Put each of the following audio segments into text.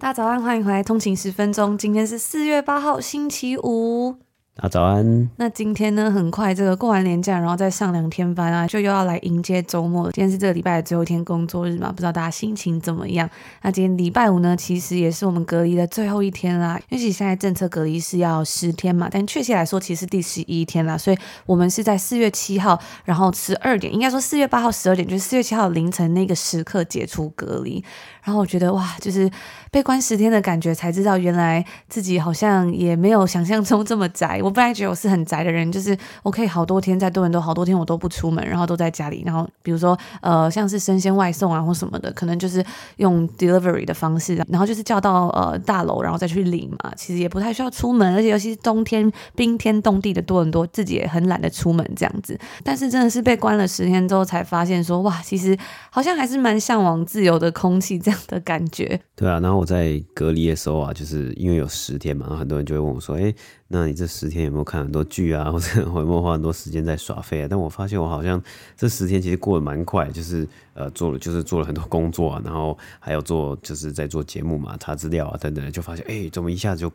大家早安，欢迎回来通勤十分钟。今天是四月八号，星期五。啊早安。那今天呢，很快这个过完年假，然后再上两天班啊，就又要来迎接周末。今天是这个礼拜的最后一天工作日嘛，不知道大家心情怎么样？那今天礼拜五呢，其实也是我们隔离的最后一天啦。因为其实现在政策隔离是要十天嘛，但确切来说，其实第十一天啦。所以我们是在四月七号，然后十二点，应该说四月八号十二点，就是四月七号凌晨那个时刻解除隔离。然后我觉得哇，就是被关十天的感觉，才知道原来自己好像也没有想象中这么宅。我本来觉得我是很宅的人，就是我可以好多天在多伦多，好多天我都不出门，然后都在家里。然后比如说呃，像是生鲜外送啊或什么的，可能就是用 delivery 的方式，然后就是叫到呃大楼，然后再去领嘛。其实也不太需要出门，而且尤其是冬天冰天冻地的多伦多，自己也很懒得出门这样子。但是真的是被关了十天之后，才发现说哇，其实好像还是蛮向往自由的空气这样的感觉。对啊，然后我在隔离的时候啊，就是因为有十天嘛，然后很多人就会问我说：“哎，那你这十天有没有看很多剧啊，或者有没有花很多时间在耍废啊？”但我发现我好像这十天其实过得蛮快，就是呃做了就是做了很多工作啊，然后还有做就是在做节目嘛，查资料啊等等，就发现哎，怎么一下子就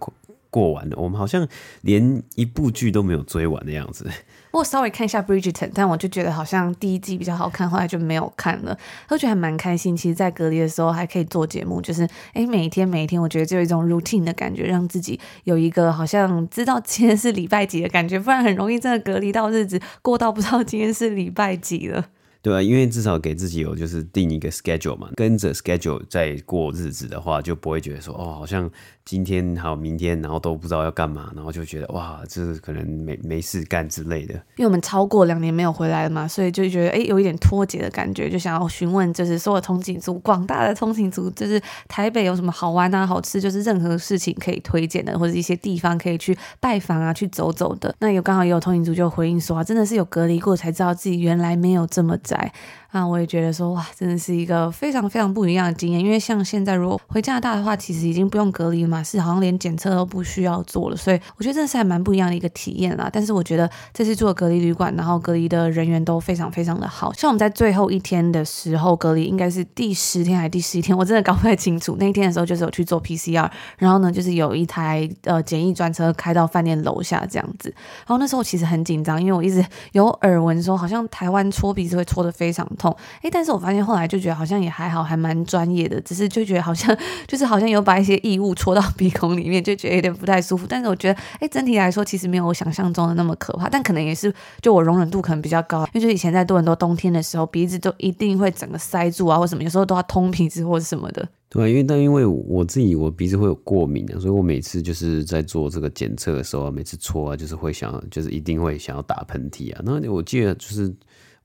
过完了？我们好像连一部剧都没有追完的样子。我稍微看一下《Bridgerton》，但我就觉得好像第一季比较好看，后来就没有看了。我觉得还蛮开心，其实，在隔离的时候还可以做节目，就是诶，每一天每一天，我觉得就有一种 routine 的感觉，让自己有一个好像知道今天是礼拜几的感觉，不然很容易真的隔离到日子过到不知道今天是礼拜几了。对啊，因为至少给自己有就是定一个 schedule 嘛，跟着 schedule 在过日子的话，就不会觉得说哦，好像今天还有明天，然后都不知道要干嘛，然后就觉得哇，这可能没没事干之类的。因为我们超过两年没有回来了嘛，所以就觉得哎，有一点脱节的感觉，就想要询问，就是所有通勤族，广大的通勤族，就是台北有什么好玩啊、好吃，就是任何事情可以推荐的，或者一些地方可以去拜访啊、去走走的。那有刚好也有通勤族就回应说啊，真的是有隔离过才知道自己原来没有这么早宅。那我也觉得说哇，真的是一个非常非常不一样的经验。因为像现在如果回加拿大的话，其实已经不用隔离了嘛，是好像连检测都不需要做了。所以我觉得真的是还蛮不一样的一个体验啦。但是我觉得这次住的隔离旅馆，然后隔离的人员都非常非常的好。像我们在最后一天的时候隔离，应该是第十天还是第十一天，我真的搞不太清楚。那一天的时候就是有去做 PCR，然后呢就是有一台呃检疫专车开到饭店楼下这样子。然后那时候其实很紧张，因为我一直有耳闻说，好像台湾搓鼻子会搓得非常。痛哎，但是我发现后来就觉得好像也还好，还蛮专业的，只是就觉得好像就是好像有把一些异物戳到 鼻孔里面，就觉得有点不太舒服。但是我觉得哎，整体来说其实没有我想象中的那么可怕，但可能也是就我容忍度可能比较高，因为就以前在多伦多冬天的时候，鼻子都一定会整个塞住啊，或什么，有时候都要通鼻子或者什么的。对，因为但因为我自己我鼻子会有过敏的，所以我每次就是在做这个检测的时候，每次戳啊，就是会想就是一定会想要打喷嚏啊。那我记得就是。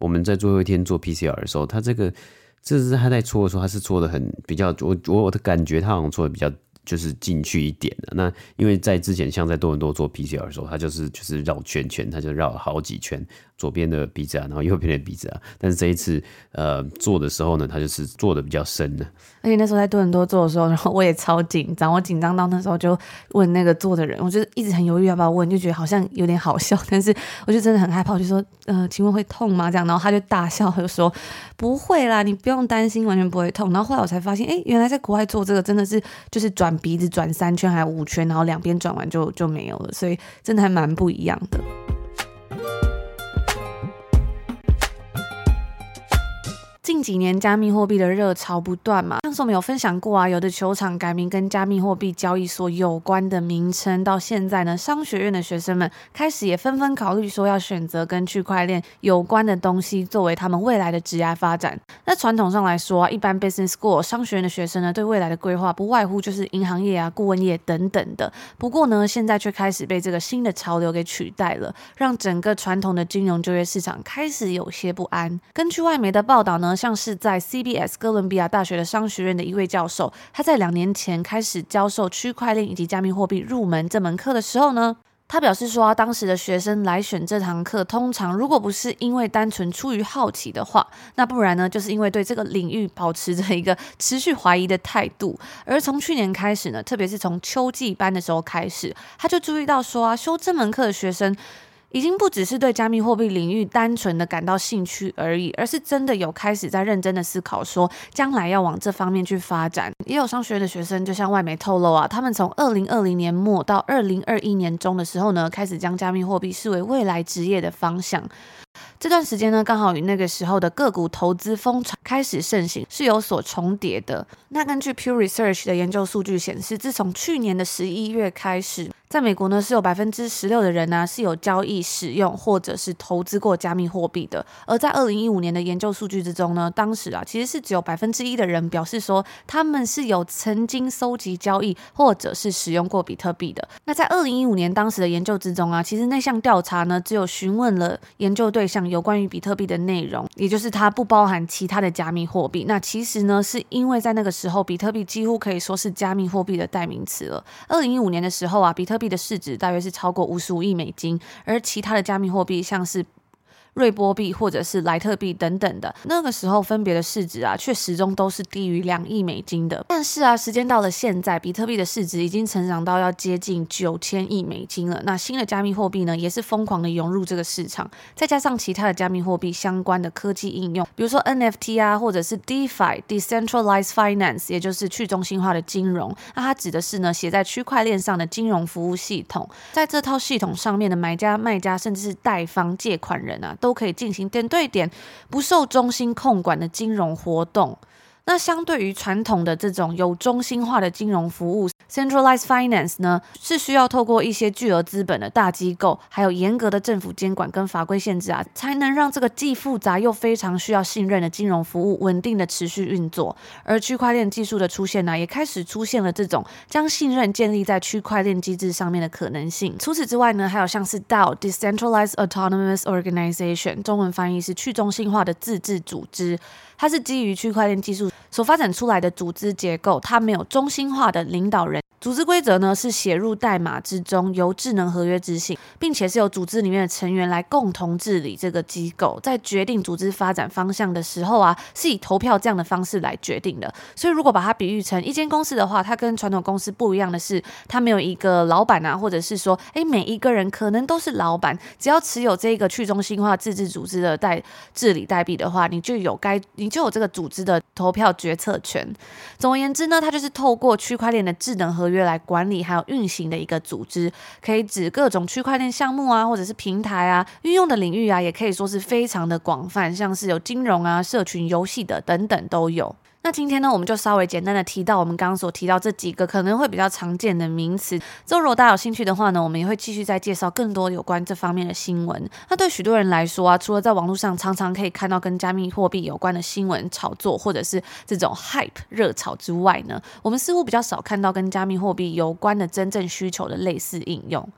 我们在最后一天做 PCR 的时候，他这个这是他在搓的时候，他是搓的很比较，我我我的感觉他好像搓的比较就是进去一点的。那因为在之前像在多伦多做 PCR 的时候，他就是就是绕圈圈，他就绕了好几圈。左边的鼻子啊，然后右边的鼻子啊，但是这一次呃做的时候呢，他就是做的比较深的。而且那时候在多伦多做的时候，然后我也超紧张，我紧张到那时候就问那个做的人，我就一直很犹豫要不要问，就觉得好像有点好笑，但是我就真的很害怕，我就说呃，请问会痛吗？这样，然后他就大笑，他就说不会啦，你不用担心，完全不会痛。然后后来我才发现，哎，原来在国外做这个真的是就是转鼻子转三圈还有五圈，然后两边转完就就没有了，所以真的还蛮不一样的。近几年加密货币的热潮不断嘛，上次我们有分享过啊，有的球场改名跟加密货币交易所有关的名称，到现在呢，商学院的学生们开始也纷纷考虑说要选择跟区块链有关的东西作为他们未来的职业发展。那传统上来说啊，一般 business school 商学院的学生呢，对未来的规划不外乎就是银行业啊、顾问业等等的。不过呢，现在却开始被这个新的潮流给取代了，让整个传统的金融就业市场开始有些不安。根据外媒的报道呢，像是在 CBS 哥伦比亚大学的商学学院的一位教授，他在两年前开始教授区块链以及加密货币入门这门课的时候呢，他表示说啊，当时的学生来选这堂课，通常如果不是因为单纯出于好奇的话，那不然呢，就是因为对这个领域保持着一个持续怀疑的态度。而从去年开始呢，特别是从秋季班的时候开始，他就注意到说啊，修这门课的学生。已经不只是对加密货币领域单纯的感到兴趣而已，而是真的有开始在认真的思考，说将来要往这方面去发展。也有商学院的学生就向外媒透露啊，他们从二零二零年末到二零二一年中的时候呢，开始将加密货币视为未来职业的方向。这段时间呢，刚好与那个时候的个股投资风潮开始盛行，是有所重叠的。那根据 Pure Research 的研究数据显示，自从去年的十一月开始，在美国呢，是有百分之十六的人呢、是有交易、使用或者是投资过加密货币的。而在二零一五年的研究数据之中呢，当时啊其实是只有百分之一的人表示说他们是有曾经搜集、交易或者是使用过比特币的。那在二零一五年当时的研究之中啊，其实那项调查呢只有询问了研究对对象有关于比特币的内容，也就是它不包含其他的加密货币。那其实呢是因为在那个时候，比特币几乎可以说是加密货币的代名词了。二零一五年的时候啊，比特币的市值大约是超过五十五亿美金，而其他的加密货币像是。瑞波币或者是莱特币等等的，那个时候分别的市值啊，却始终都是低于两亿美金的。但是啊，时间到了现在，比特币的市值已经成长到要接近九千亿美金了。那新的加密货币呢，也是疯狂的涌入这个市场。再加上其他的加密货币相关的科技应用，比如说 NFT 啊，或者是 DeFi（Decentralized Finance），也就是去中心化的金融。那它指的是呢，写在区块链上的金融服务系统。在这套系统上面的买家、卖家，甚至是贷方、借款人啊，都可以进行点对点、不受中心控管的金融活动。那相对于传统的这种有中心化的金融服务，centralized finance 呢，是需要透过一些巨额资本的大机构，还有严格的政府监管跟法规限制啊，才能让这个既复杂又非常需要信任的金融服务稳定的持续运作。而区块链技术的出现呢，也开始出现了这种将信任建立在区块链机制上面的可能性。除此之外呢，还有像是 DAO（Decentralized Autonomous Organization），中文翻译是去中心化的自治组织。它是基于区块链技术所发展出来的组织结构，它没有中心化的领导人。组织规则呢，是写入代码之中，由智能合约执行，并且是由组织里面的成员来共同治理这个机构。在决定组织发展方向的时候啊，是以投票这样的方式来决定的。所以如果把它比喻成一间公司的话，它跟传统公司不一样的是，它没有一个老板啊，或者是说，诶，每一个人可能都是老板，只要持有这个去中心化自治组织的代治理代币的话，你就有该你就有这个组织的投票决策权。总而言之呢，它就是透过区块链的智能合约来管理还有运行的一个组织，可以指各种区块链项目啊，或者是平台啊，运用的领域啊，也可以说是非常的广泛，像是有金融啊、社群游戏的等等都有。那今天呢，我们就稍微简单的提到我们刚刚所提到这几个可能会比较常见的名词。之后如果大家有兴趣的话呢，我们也会继续再介绍更多有关这方面的新闻。那对许多人来说啊，除了在网络上常常可以看到跟加密货币有关的新闻炒作，或者是这种 hype 热炒之外呢，我们似乎比较少看到跟加密货币有关的真正需求的类似应用。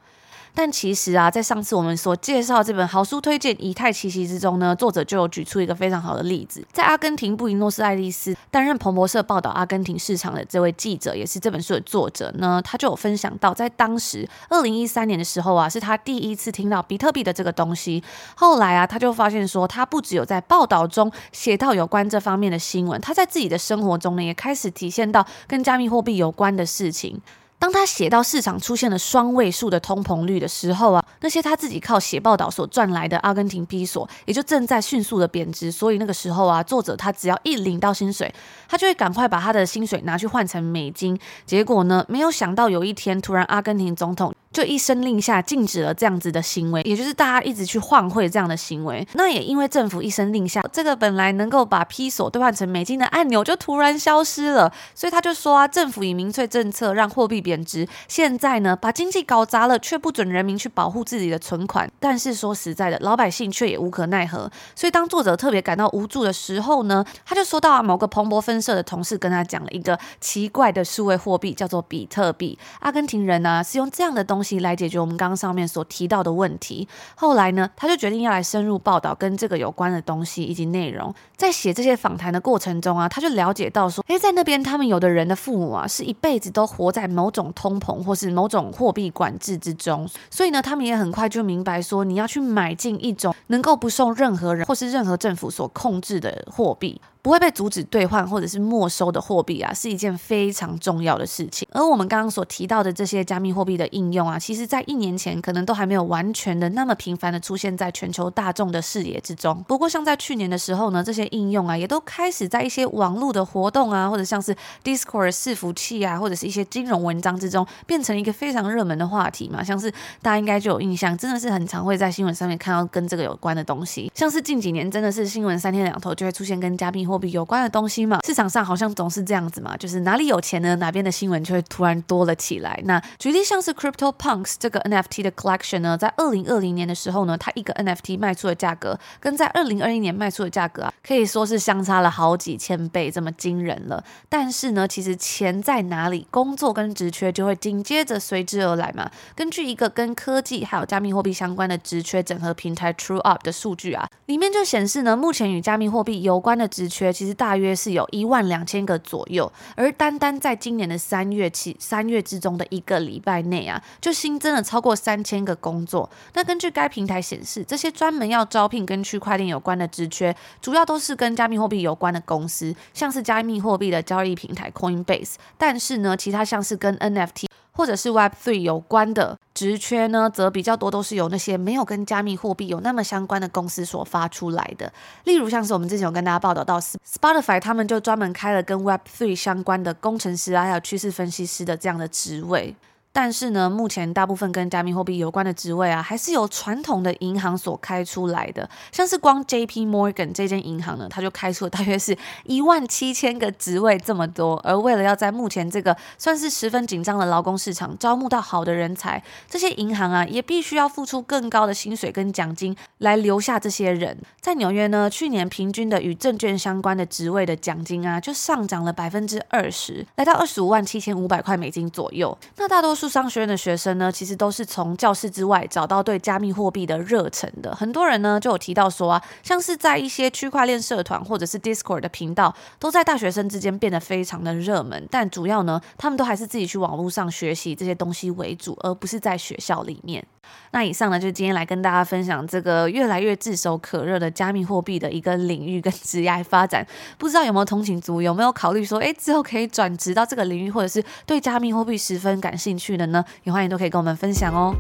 但其实啊，在上次我们所介绍这本好书推荐《以太奇袭》之中呢，作者就有举出一个非常好的例子。在阿根廷布宜诺斯艾利斯担任彭博社报道阿根廷市场的这位记者，也是这本书的作者呢，他就有分享到，在当时二零一三年的时候啊，是他第一次听到比特币的这个东西。后来啊，他就发现说，他不只有在报道中写到有关这方面的新闻，他在自己的生活中呢，也开始体现到跟加密货币有关的事情。当他写到市场出现了双位数的通膨率的时候啊，那些他自己靠写报道所赚来的阿根廷比索也就正在迅速的贬值。所以那个时候啊，作者他只要一领到薪水，他就会赶快把他的薪水拿去换成美金。结果呢，没有想到有一天突然阿根廷总统。就一声令下，禁止了这样子的行为，也就是大家一直去换汇这样的行为。那也因为政府一声令下，这个本来能够把披索兑换成美金的按钮就突然消失了。所以他就说啊，政府以民粹政策让货币贬值，现在呢把经济搞砸了，却不准人民去保护自己的存款。但是说实在的，老百姓却也无可奈何。所以当作者特别感到无助的时候呢，他就说到啊，某个彭博分社的同事跟他讲了一个奇怪的数位货币，叫做比特币。阿根廷人呢、是用这样的东东西来解决我们刚刚上面所提到的问题。后来呢，他就决定要来深入报道跟这个有关的东西以及内容。在写这些访谈的过程中啊，他就了解到说，诶，在那边他们有的人的父母啊，是一辈子都活在某种通膨或是某种货币管制之中，所以呢，他们也很快就明白说，你要去买进一种能够不受任何人或是任何政府所控制的货币。不会被阻止兑换或者是没收的货币啊，是一件非常重要的事情。而我们刚刚所提到的这些加密货币的应用啊，其实在一年前可能都还没有完全的那么频繁的出现在全球大众的视野之中。不过，像在去年的时候呢，这些应用啊，也都开始在一些网络的活动啊，或者像是 Discord 伺服器啊，或者是一些金融文章之中，变成一个非常热门的话题嘛。像是大家应该就有印象，真的是很常会在新闻上面看到跟这个有关的东西。像是近几年真的是新闻三天两头就会出现跟加密货币有关的东西嘛，市场上好像总是这样子嘛，就是哪里有钱呢，哪边的新闻就会突然多了起来。那举例像是 CryptoPunks 这个 NFT 的 collection 呢，在二零二零年的时候呢，它一个 NFT 卖出的价格跟在二零二一年卖出的价格啊，可以说是相差了好几千倍，这么惊人了。但是呢，其实钱在哪里，工作跟职缺就会紧接着随之而来嘛。根据一个跟科技还有加密货币相关的职缺整合平台 TrueUp 的数据啊，里面就显示呢，目前与加密货币有关的职缺其实。大约是有一万两千个左右，而单单在今年的三月起，三月之中的一个礼拜内啊，就新增了超过三千个工作。那根据该平台显示，这些专门要招聘跟区块链有关的职缺，主要都是跟加密货币有关的公司，像是加密货币的交易平台 Coinbase。但是呢，其他像是跟 NFT 或者是 Web Three 有关的职缺呢，则比较多都是由那些没有跟加密货币有那么相关的公司所发出来的。例如，像是我们之前有跟大家报道到，Spotify 他们就专门开了跟 Web Three 相关的工程师啊，还有趋势分析师的这样的职位。但是呢，目前大部分跟加密货币有关的职位啊，还是由传统的银行所开出来的。像是光 JP Morgan 这间银行呢，它就开出了大约是一万七千个职位这么多。而为了要在目前这个算是十分紧张的劳工市场招募到好的人才，这些银行啊，也必须要付出更高的薪水跟奖金来留下这些人。在纽约呢，去年平均的与证券相关的职位的奖金啊，就上涨了百分之二十，来到二十五万七千五百块美金左右。那大多数数商学院的学生呢，其实都是从教室之外找到对加密货币的热忱的。很多人呢就有提到说啊，像是在一些区块链社团或者是 Discord 的频道，都在大学生之间变得非常的热门。但主要呢，他们都还是自己去网络上学习这些东西为主，而不是在学校里面。那以上呢，就今天来跟大家分享这个越来越炙手可热的加密货币的一个领域跟职业发展。不知道有没有通勤族有没有考虑说，哎，之后可以转职到这个领域，或者是对加密货币十分感兴趣的呢？也欢迎都可以跟我们分享哦。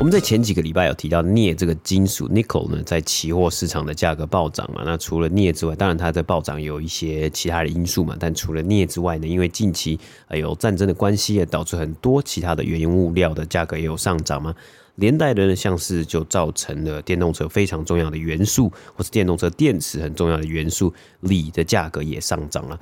我们在前几个礼拜有提到镍这个金属，Nico 呢，在期货市场的价格暴涨嘛。那除了镍之外，当然它在暴涨有一些其他的因素嘛。但除了镍之外呢，因为近期有战争的关系，也导致很多其他的原因物料的价格也有上涨嘛。连带的呢，像是就造成了电动车非常重要的元素，或是电动车电池很重要的元素锂的价格也上涨了。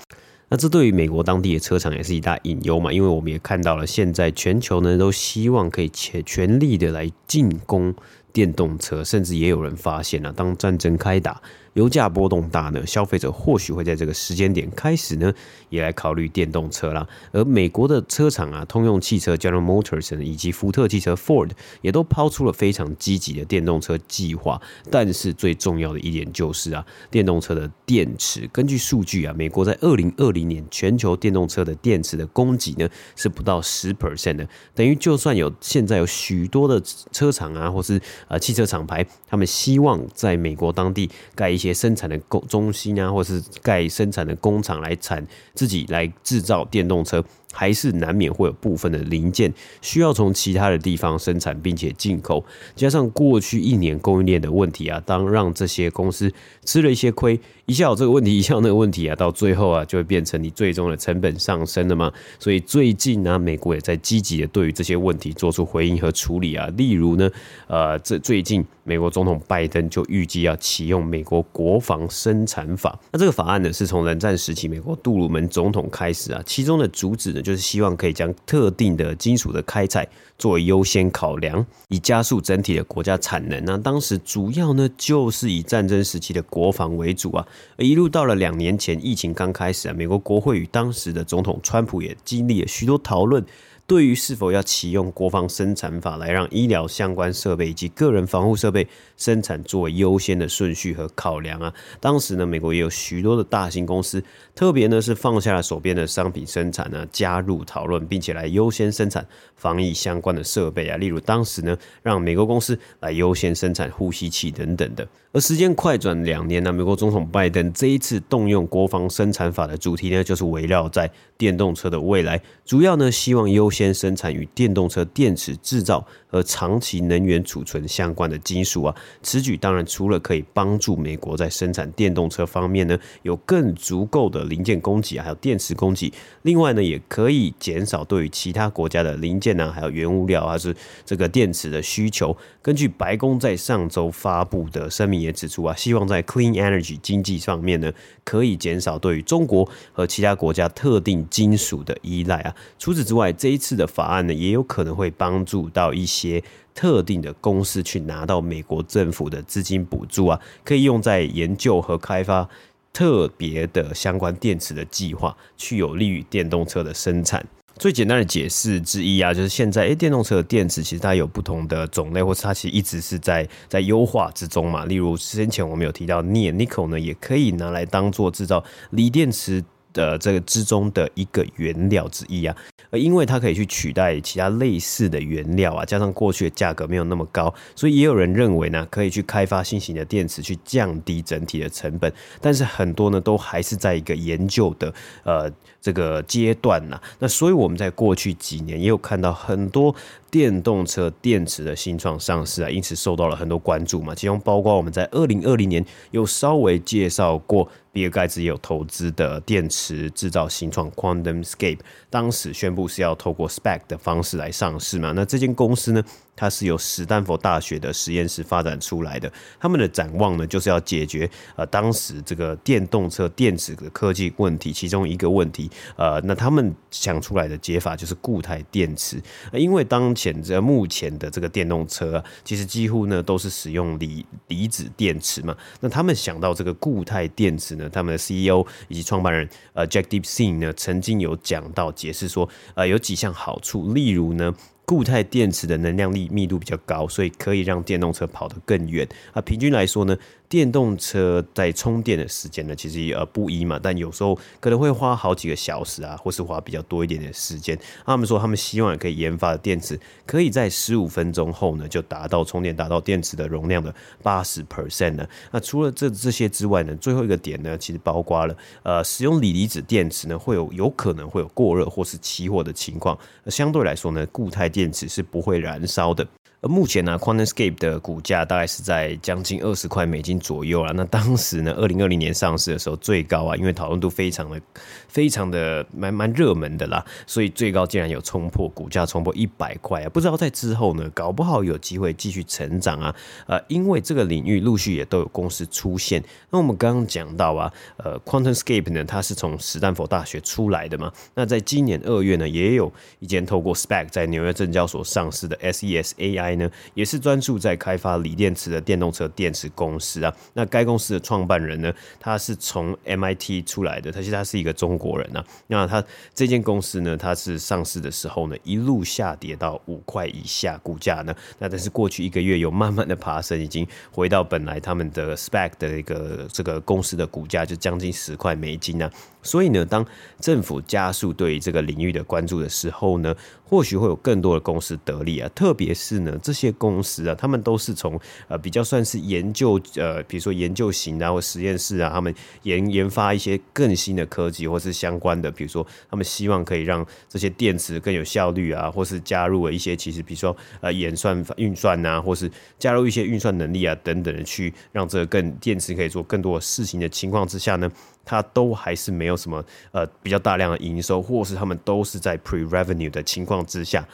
那这对于美国当地的车厂也是一大隐忧嘛，因为我们也看到了，现在全球呢都希望可以全全力的来进攻电动车，甚至也有人发现了，当战争开打。油价波动大呢，消费者或许会在这个时间点开始呢，也来考虑电动车啦。而美国的车厂啊，通用汽车 General Motors 以及福特汽车 Ford 也都抛出了非常积极的电动车计划。但是最重要的一点就是啊，电动车的电池，根据数据啊，美国在二零二零年全球电动车的电池的供给呢是不到十 percent 的，等于就算有现在有许多的车厂啊，或是呃汽车厂牌，他们希望在美国当地盖一些。生产的工中心啊，或是盖生产的工厂来产自己来制造电动车。还是难免会有部分的零件需要从其他的地方生产，并且进口，加上过去一年供应链的问题啊，当让这些公司吃了一些亏，一下有这个问题，一下那个问题啊，到最后啊，就会变成你最终的成本上升了嘛。所以最近呢，美国也在积极的对于这些问题做出回应和处理啊。例如呢，呃，这最近美国总统拜登就预计要启用美国国防生产法。那这个法案呢，是从冷战时期美国杜鲁门总统开始啊，其中的主旨呢。就是希望可以将特定的金属的开采作为优先考量，以加速整体的国家产能。那当时主要呢就是以战争时期的国防为主啊，而一路到了两年前疫情刚开始啊，美国国会与当时的总统川普也经历了许多讨论。对于是否要启用国防生产法来让医疗相关设备以及个人防护设备生产作为优先的顺序和考量啊，当时呢，美国也有许多的大型公司，特别呢是放下了手边的商品生产呢，加入讨论，并且来优先生产防疫相关的设备啊，例如当时呢，让美国公司来优先生产呼吸器等等的。而时间快转两年呢，美国总统拜登这一次动用国防生产法的主题呢，就是围绕在电动车的未来，主要呢希望优先生产与电动车电池制造和长期能源储存相关的金属啊。此举当然除了可以帮助美国在生产电动车方面呢有更足够的零件供给，还有电池供给，另外呢也可以减少对于其他国家的零件呢，还有原物料还是这个电池的需求。根据白宫在上周发布的声明。也指出啊，希望在 clean energy 经济上面呢，可以减少对于中国和其他国家特定金属的依赖啊。除此之外，这一次的法案呢，也有可能会帮助到一些特定的公司去拿到美国政府的资金补助啊，可以用在研究和开发特别的相关电池的计划，去有利于电动车的生产。最简单的解释之一啊，就是现在哎，电动车的电池其实它有不同的种类，或是它其实一直是在在优化之中嘛。例如先前我们有提到镍 nickel 呢，也可以拿来当做制造锂电池的这个之中的一个原料之一啊。而因为它可以去取代其他类似的原料啊，加上过去的价格没有那么高，所以也有人认为呢，可以去开发新型的电池去降低整体的成本。但是很多呢，都还是在一个研究的呃这个阶段呐。那所以我们在过去几年也有看到很多电动车电池的新创上市啊，因此受到了很多关注嘛。其中包括我们在二零二零年有稍微介绍过。比尔盖茨也有投资的电池制造新创 QuantumScape，当时宣布是要透过 SPAC 的方式来上市嘛？那这间公司呢？它是由史丹佛大学的实验室发展出来的，他们的展望呢，就是要解决呃当时这个电动车电池的科技问题，其中一个问题，呃，那他们想出来的解法就是固态电池，因为当前这目前的这个电动车，其实几乎呢都是使用锂离子电池嘛，那他们想到这个固态电池呢，他们的 CEO 以及创办人呃 Jack Deepsing 呢，曾经有讲到解释说，呃，有几项好处，例如呢。固态电池的能量力密度比较高，所以可以让电动车跑得更远。啊，平均来说呢。电动车在充电的时间呢，其实呃不一嘛，但有时候可能会花好几个小时啊，或是花比较多一点点时间。他们说他们希望可以研发的电池，可以在十五分钟后呢就达到充电达到电池的容量的八十 percent 呢。那除了这这些之外呢，最后一个点呢，其实包括了呃使用锂离子电池呢会有有可能会有过热或是起火的情况。相对来说呢，固态电池是不会燃烧的。而目前呢、，QuantumScape 的股价大概是在将近二十块美金左右了。那当时呢，二零二零年上市的时候最高啊，因为讨论度非常的、非常的蛮蛮热门的啦，所以最高竟然有冲破股价冲破一百块啊！不知道在之后呢，搞不好有机会继续成长啊。呃，因为这个领域陆续也都有公司出现。那我们刚刚讲到啊，呃，QuantumScape 呢，它是从斯坦福大学出来的嘛。那在今年二月呢，也有一间透过 SPAC 在纽约证交所上市的 SESAI。呢，也是专注在开发锂电池的电动车电池公司啊。那该公司的创办人呢，他是从 MIT 出来的，他其实他是一个中国人啊。那他这间公司呢，他是上市的时候呢，一路下跌到五块以下，股价呢，那但是过去一个月有慢慢的爬升，已经回到本来他们的 spec 的一个这个公司的股价就将近十块美金啊。所以呢，当政府加速对于这个领域的关注的时候呢，或许会有更多的公司得利啊。特别是呢，这些公司啊，他们都是从呃比较算是研究呃，比如说研究型啊或实验室啊，他们研研发一些更新的科技或是相关的，比如说他们希望可以让这些电池更有效率啊，或是加入了一些其实比如说呃演算运算啊，或是加入一些运算能力啊等等的，去让这个更电池可以做更多的事情的情况之下呢。它都还是没有什么呃比较大量的营收，或是他们都是在 pre revenue 的情况之下，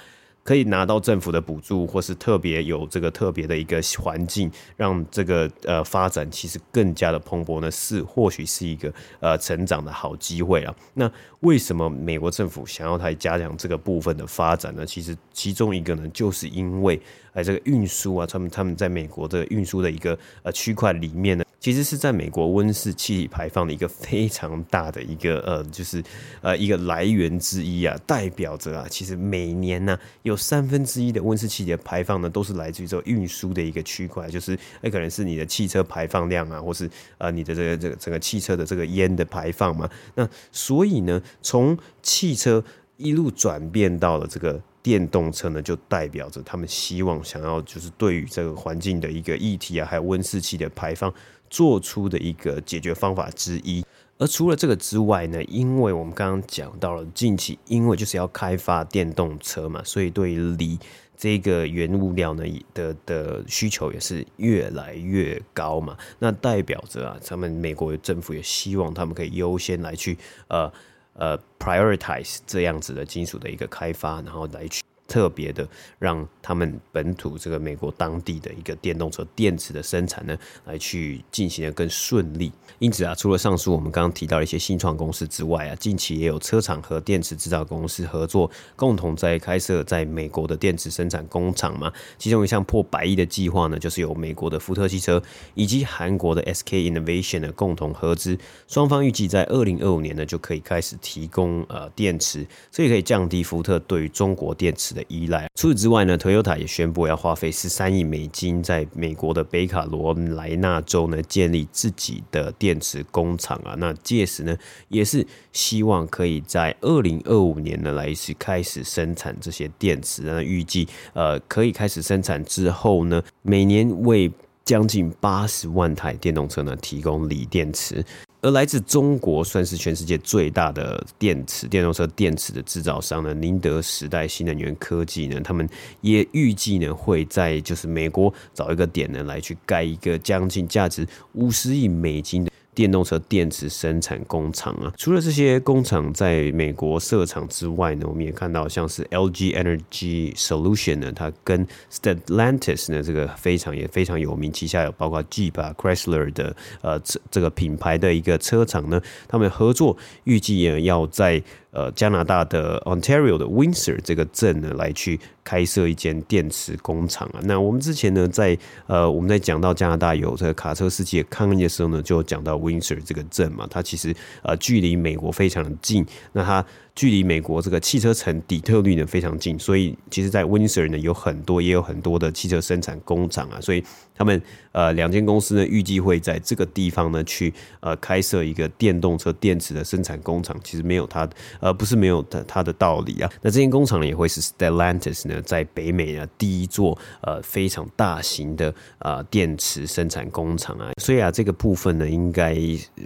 可以拿到政府的补助，或是特别有这个特别的一个环境，让这个呃发展其实更加的蓬勃呢，是或许是一个呃成长的好机会啊。那为什么美国政府想要来加强这个部分的发展呢？其实其中一个呢，就是因为呃这个运输啊，他们他们在美国的运输的一个呃区块里面呢。其实是在美国温室气体排放的一个非常大的一个呃，就是呃一个来源之一啊，代表着啊，其实每年呢、有三分之一的温室气体的排放呢，都是来自于这个运输的一个区块，就是那可能是你的汽车排放量啊，或是呃你的这个这个整个汽车的这个烟的排放嘛。那所以呢，从汽车一路转变到了这个。电动车呢，就代表着他们希望想要，就是对于这个环境的一个议题啊，还有温室气的排放，做出的一个解决方法之一。而除了这个之外呢，因为我们刚刚讲到了近期，因为就是要开发电动车嘛，所以对锂这个原物料呢的的需求也是越来越高嘛。那代表着啊，他们美国政府也希望他们可以优先来去呃。呃，prioritize 这样子的金属的一个开发，然后来去。特别的，让他们本土这个美国当地的一个电动车电池的生产呢，来去进行的更顺利。因此啊，除了上述我们刚刚提到的一些新创公司之外啊，近期也有车厂和电池制造公司合作，共同在开设在美国的电池生产工厂嘛。其中一项破百亿的计划呢，就是由美国的福特汽车以及韩国的 SK Innovation 的共同合资，双方预计在二零二五年呢就可以开始提供呃电池，所以可以降低福特对于中国电池的依赖。除此之外呢，Toyota 也宣布要花费十三亿美金，在美国的北卡罗来纳州呢建立自己的电池工厂啊。那届时呢，也是希望可以在二零二五年呢来是开始生产这些电池。那预计呃可以开始生产之后呢，每年为将近八十万台电动车呢提供锂电池。而来自中国，算是全世界最大的电池电动车电池的制造商呢，宁德时代新能源科技呢，他们也预计呢会在就是美国找一个点呢来去盖一个将近价值五十亿美金的。电动车电池生产工厂啊，除了这些工厂在美国设厂之外呢，我们也看到像是 LG Energy Solution 呢，它跟 Stellantis 呢这个非常也非常有名，旗下有包括 Jeep 啊、Chrysler 的呃这这个品牌的一个车厂呢，他们合作预计也要在。呃，加拿大的 Ontario 的 Windsor 这个镇呢，来去开设一间电池工厂啊。那我们之前呢，在呃，我们在讲到加拿大有这个卡车司机的抗议的时候呢，就讲到 Windsor 这个镇嘛，它其实呃距离美国非常的近，那它。距离美国这个汽车城底特律呢非常近，所以其实，在 Windsor 呢有很多，也有很多的汽车生产工厂啊，所以他们呃两间公司呢预计会在这个地方呢去呃开设一个电动车电池的生产工厂，其实没有它呃不是没有它它的道理啊。那这间工厂呢也会是 Stellantis 呢在北美呢第一座呃非常大型的呃电池生产工厂啊，所以啊这个部分呢应该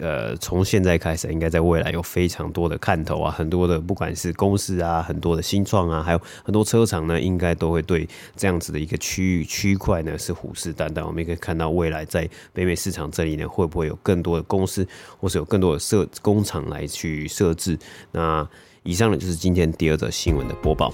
呃从现在开始应该在未来有非常多的看头啊，很多的。不管是公司啊，很多的新创啊，还有很多车厂呢，应该都会对这样子的一个区域区块呢是虎视眈眈。我们也可以看到，未来在北美市场这里呢，会不会有更多的公司，或是有更多的设工厂来去设置？那以上呢，就是今天第二则新闻的播报。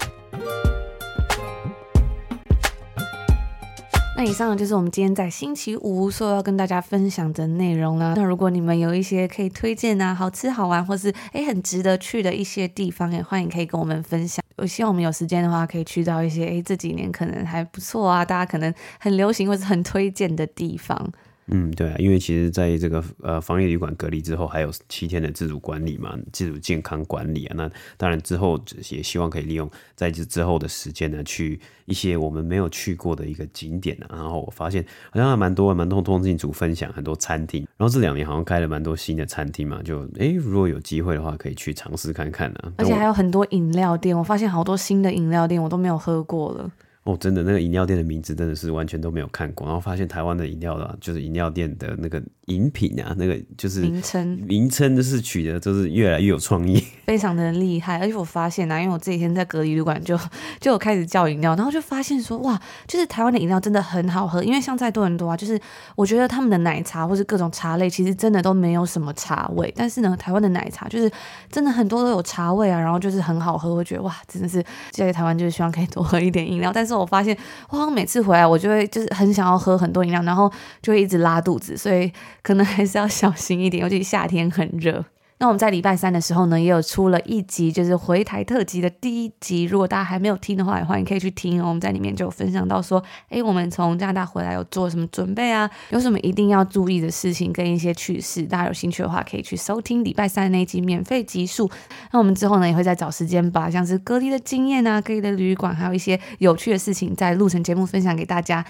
以上就是我们今天在星期五所要跟大家分享的内容啦。那如果你们有一些可以推荐啊，好吃好玩，或是诶很值得去的一些地方，也欢迎可以跟我们分享。我希望我们有时间的话，可以去到一些诶这几年可能还不错啊，大家可能很流行或是很推荐的地方。嗯，对啊，因为其实在这个呃防疫旅馆隔离之后，还有七天的自主管理嘛，自主健康管理啊。那当然之后也希望可以利用在这之后的时间呢，去一些我们没有去过的一个景点啊。然后我发现好像还蛮多蛮多通信组分享很多餐厅，然后这两年好像开了蛮多新的餐厅嘛，就哎如果有机会的话，可以去尝试看看啊。而且还有很多饮料店，我发现好多新的饮料店我都没有喝过了。哦，真的那个饮料店的名字真的是完全都没有看过，然后发现台湾的饮料的，就是饮料店的那个饮品啊，那个就是名称，名称就是取的，就是越来越有创意，非常的厉害。而且我发现啊，因为我这几天在隔离旅馆就就有开始叫饮料，然后就发现说哇，就是台湾的饮料真的很好喝。因为像在多伦多啊，就是我觉得他们的奶茶或是各种茶类，其实真的都没有什么茶味，但是呢，台湾的奶茶就是真的很多都有茶味啊，然后就是很好喝。我觉得哇，真的是在台湾就是希望可以多喝一点饮料，但是。我发现，我好像每次回来，我就会就是很想要喝很多饮料，然后就会一直拉肚子，所以可能还是要小心一点，尤其夏天很热。那我们在礼拜三的时候呢，也有出了一集，就是回台特辑的第一集。如果大家还没有听的话，也欢迎可以去听哦。我们在里面就有分享到说，诶，我们从加拿大回来有做什么准备啊？有什么一定要注意的事情跟一些趣事。大家有兴趣的话，可以去收听礼拜三那一集免费集数。那我们之后呢，也会再找时间把像是隔离的经验啊、隔离的旅馆，还有一些有趣的事情，再录成节目分享给大家。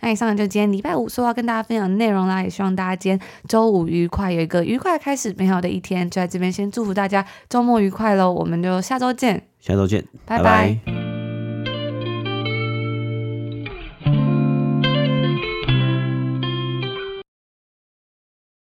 那以上就今天礼拜五说要跟大家分享的内容啦，也希望大家今天周五愉快，有一个愉快开始，美好的一天。在这边先祝福大家周末愉快喽！我们就下周见，下周见，拜拜。拜拜。